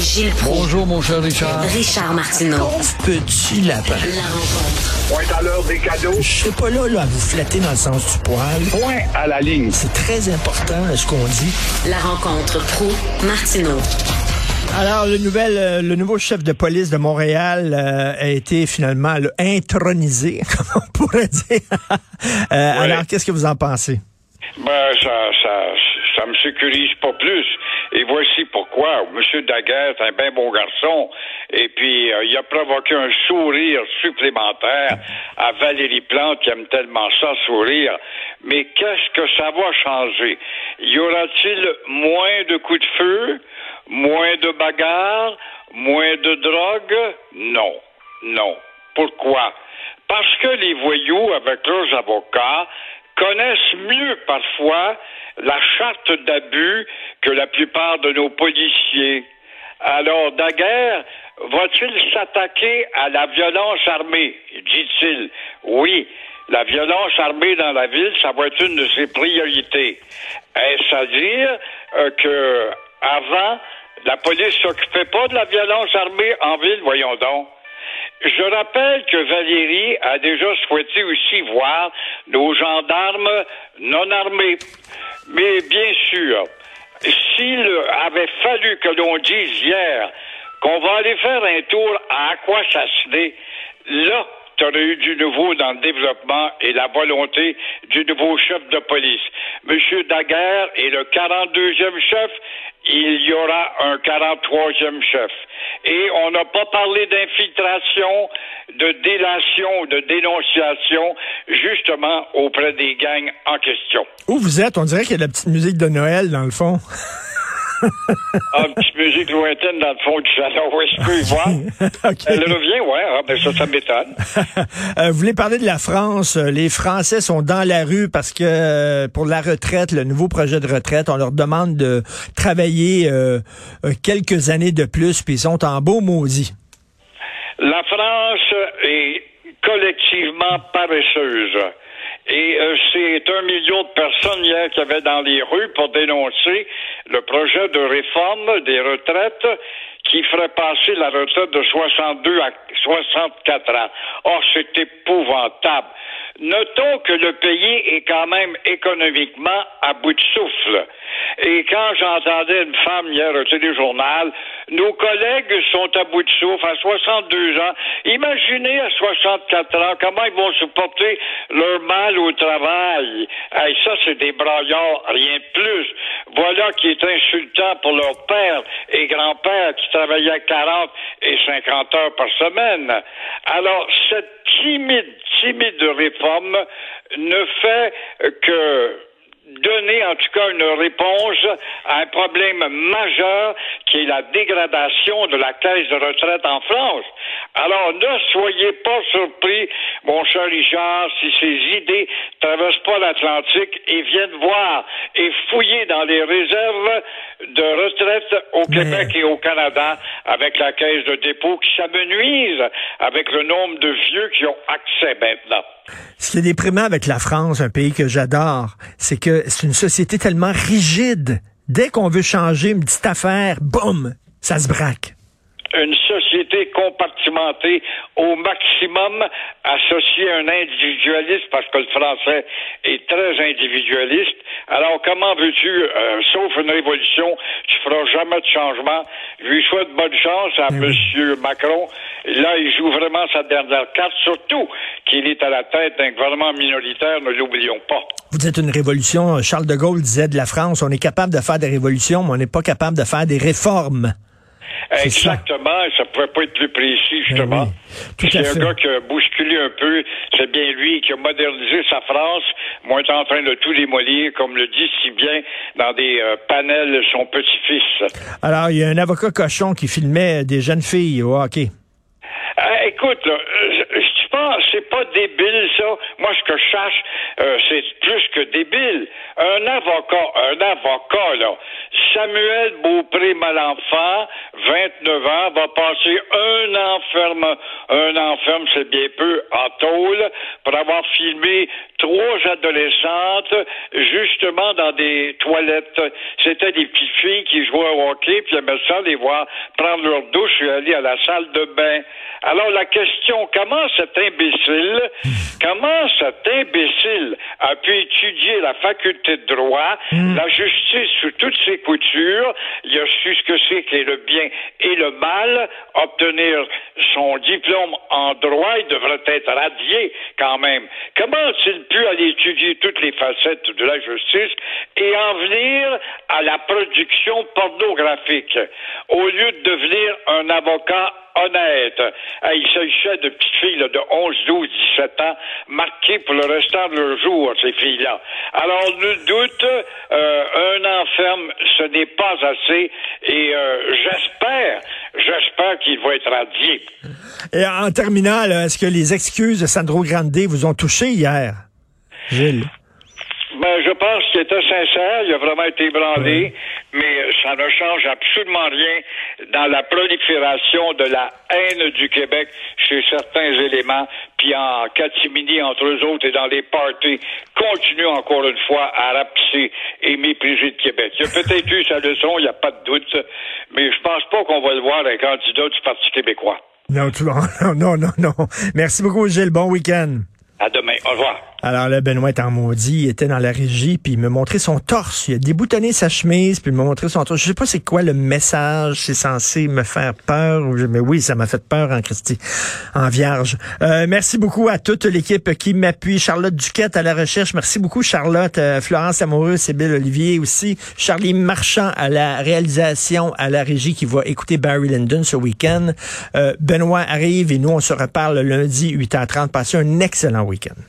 Gilles Proulx. Bonjour, mon cher Richard. Richard Martineau. Petit lapin. La rencontre. Point à l'heure des cadeaux. Je serai pas là, là à vous flatter dans le sens du poil. Point à la ligne. C'est très important ce qu'on dit. La rencontre pro martineau Alors, le, nouvel, euh, le nouveau chef de police de Montréal euh, a été finalement intronisé, comme on pourrait dire. Euh, Alors, qu'est-ce que vous en pensez? Ben, ça, ça, ça me sécurise pas plus. Et voici pourquoi. Monsieur Daguerre est un bien bon garçon. Et puis, euh, il a provoqué un sourire supplémentaire à Valérie Plante, qui aime tellement ça, sourire. Mais qu'est-ce que ça va changer? Y aura-t-il moins de coups de feu, moins de bagarres, moins de drogue? Non. Non. Pourquoi? Parce que les voyous, avec leurs avocats, connaissent mieux parfois la charte d'abus que la plupart de nos policiers. Alors, Daguerre va-t-il s'attaquer à la violence armée, dit-il? Oui, la violence armée dans la ville, ça va être une de ses priorités. Est-ce à dire euh, que avant, la police s'occupait pas de la violence armée en ville, voyons donc. Je rappelle que Valérie a déjà souhaité aussi voir nos gendarmes non armés. Mais bien sûr, s'il avait fallu que l'on dise hier qu'on va aller faire un tour à Aquassassiné, là, tu aurais eu du nouveau dans le développement et la volonté du nouveau chef de police. Monsieur Daguerre est le 42e chef, il y aura un 43e chef. Et on n'a pas parlé d'infiltration, de délation, de dénonciation, justement auprès des gangs en question. Où vous êtes? On dirait qu'il y a de la petite musique de Noël, dans le fond. ah, une petite musique lointaine dans le fond du salon. Oui, je peux y voir. Elle revient, ouais. Ah, ben ça, ça m'étonne. Euh, vous voulez parler de la France. Euh, Les Français sont dans la rue parce que euh, pour la retraite, le nouveau projet de retraite, on leur demande de travailler euh, quelques années de plus, puis ils sont en beau maudit. La France est collectivement paresseuse. Et euh, c'est un million de personnes hier qui avaient dans les rues pour dénoncer le projet de réforme des retraites qui ferait passer la retraite de 62 à 64 ans. Or, c'est épouvantable. Notons que le pays est quand même économiquement à bout de souffle. Et quand j'entendais une femme hier au téléjournal, nos collègues sont à bout de souffle à 62 ans. Imaginez à 64 ans comment ils vont supporter leur mal au travail. Hey, ça, c'est des braillards, rien de plus. Voilà qui est insultant pour leur père et grand-père qui travaillaient 40 et 50 heures par semaine. Alors, cette timide, timide réforme ne fait que donner en tout cas une réponse à un problème majeur qui est la dégradation de la caisse de retraite en France. Alors ne soyez pas surpris, mon cher Richard, si ces idées traversent pas l'Atlantique et viennent voir et fouiller dans les réserves de retraite au Québec et au Canada avec la caisse de dépôt qui s'amenuise avec le nombre de vieux qui ont accès maintenant. Ce qui est déprimant avec la France, un pays que j'adore, c'est que c'est une société tellement rigide. Dès qu'on veut changer une petite affaire, boum, ça se braque. Une société compartimentée au maximum, associée à un individualiste, parce que le français est très individualiste. Alors, comment veux-tu, euh, sauf une révolution, tu feras jamais de changement? Je lui souhaite bonne chance à Oui. M. Macron. Là, il joue vraiment sa dernière carte, surtout qu'il est à la tête d'un gouvernement minoritaire, ne l'oublions pas. Vous dites une révolution. Charles de Gaulle disait de la France, on est capable de faire des révolutions, mais on n'est pas capable de faire des réformes. Ça. Exactement, ça. pouvait pas être plus précis, justement. Ben oui, tout à c'est un fait. gars qui a bousculé un peu, c'est bien lui qui a modernisé sa France. Moi, est en train de tout démolir, comme le dit si bien dans des euh, panels son petit-fils. Alors, il y a un avocat cochon qui filmait des jeunes filles au hockey. Euh, écoute, là, je- pas, c'est pas débile ça. Moi, ce que je cherche, euh, c'est plus que débile. Un avocat, un avocat là, Samuel Beaupré Malenfant, 29 ans, va passer un enferme, un enferme, c'est bien peu, en tôle, pour avoir filmé trois adolescentes, justement dans des toilettes. C'était des petites filles qui jouaient au hockey, puis aimaient ça les voir prendre leur douche et aller à la salle de bain. Alors la question, comment cet imbécile, comment cet imbécile a pu étudier la faculté de droit, la justice sous toutes ses coutures, il a su ce que c'est qu'est le bien et le mal, obtenir son diplôme en droit, il devrait être radié quand même. Comment a-t-il pu aller étudier toutes les facettes de la justice et en venir à la production pornographique? Au lieu de devenir un avocat honnête. il s'agissait de petites filles de 11, 12, 17 ans, marquées pour le restant de leur jour, ces filles-là. Alors, nul doute, euh, un enferme, ce n'est pas assez, et euh, j'espère, j'espère qu'il va être radié. Et en terminant, est-ce que les excuses de Sandro Grande vous ont touché hier, Gilles? Ben, je pense qu'il était sincère, il a vraiment été ébranlé, mais ça ne change absolument rien dans la prolifération de la haine du Québec chez certains éléments, puis en catimini entre eux autres et dans les parties, continue encore une fois à rapetisser et mépriser le Québec. Il a peut-être eu sa leçon, il n'y a pas de doute, mais je pense pas qu'on va le voir un candidat du Parti québécois. Non, non, non, non. Merci beaucoup, Gilles. Bon week-end. À demain. Au revoir. Alors là, Benoît est en maudit, il était dans la régie, puis il me montrait son torse. Il a déboutonné sa chemise, puis il m'a montré son torse. Je sais pas c'est quoi le message, c'est censé me faire peur, mais oui, ça m'a fait peur en Christie, en vierge. Euh, merci beaucoup à toute l'équipe qui m'appuie. Charlotte Duquette à la recherche. Merci beaucoup, Charlotte. Euh, Florence Amoureux, Sybille Olivier aussi. Charlie Marchand à la réalisation, à la régie qui va écouter Barry Lyndon ce week-end. Euh, Benoît arrive et nous, on se reparle lundi 8h30. Passez un excellent week-end.